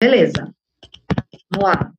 Beleza. Vamos lá.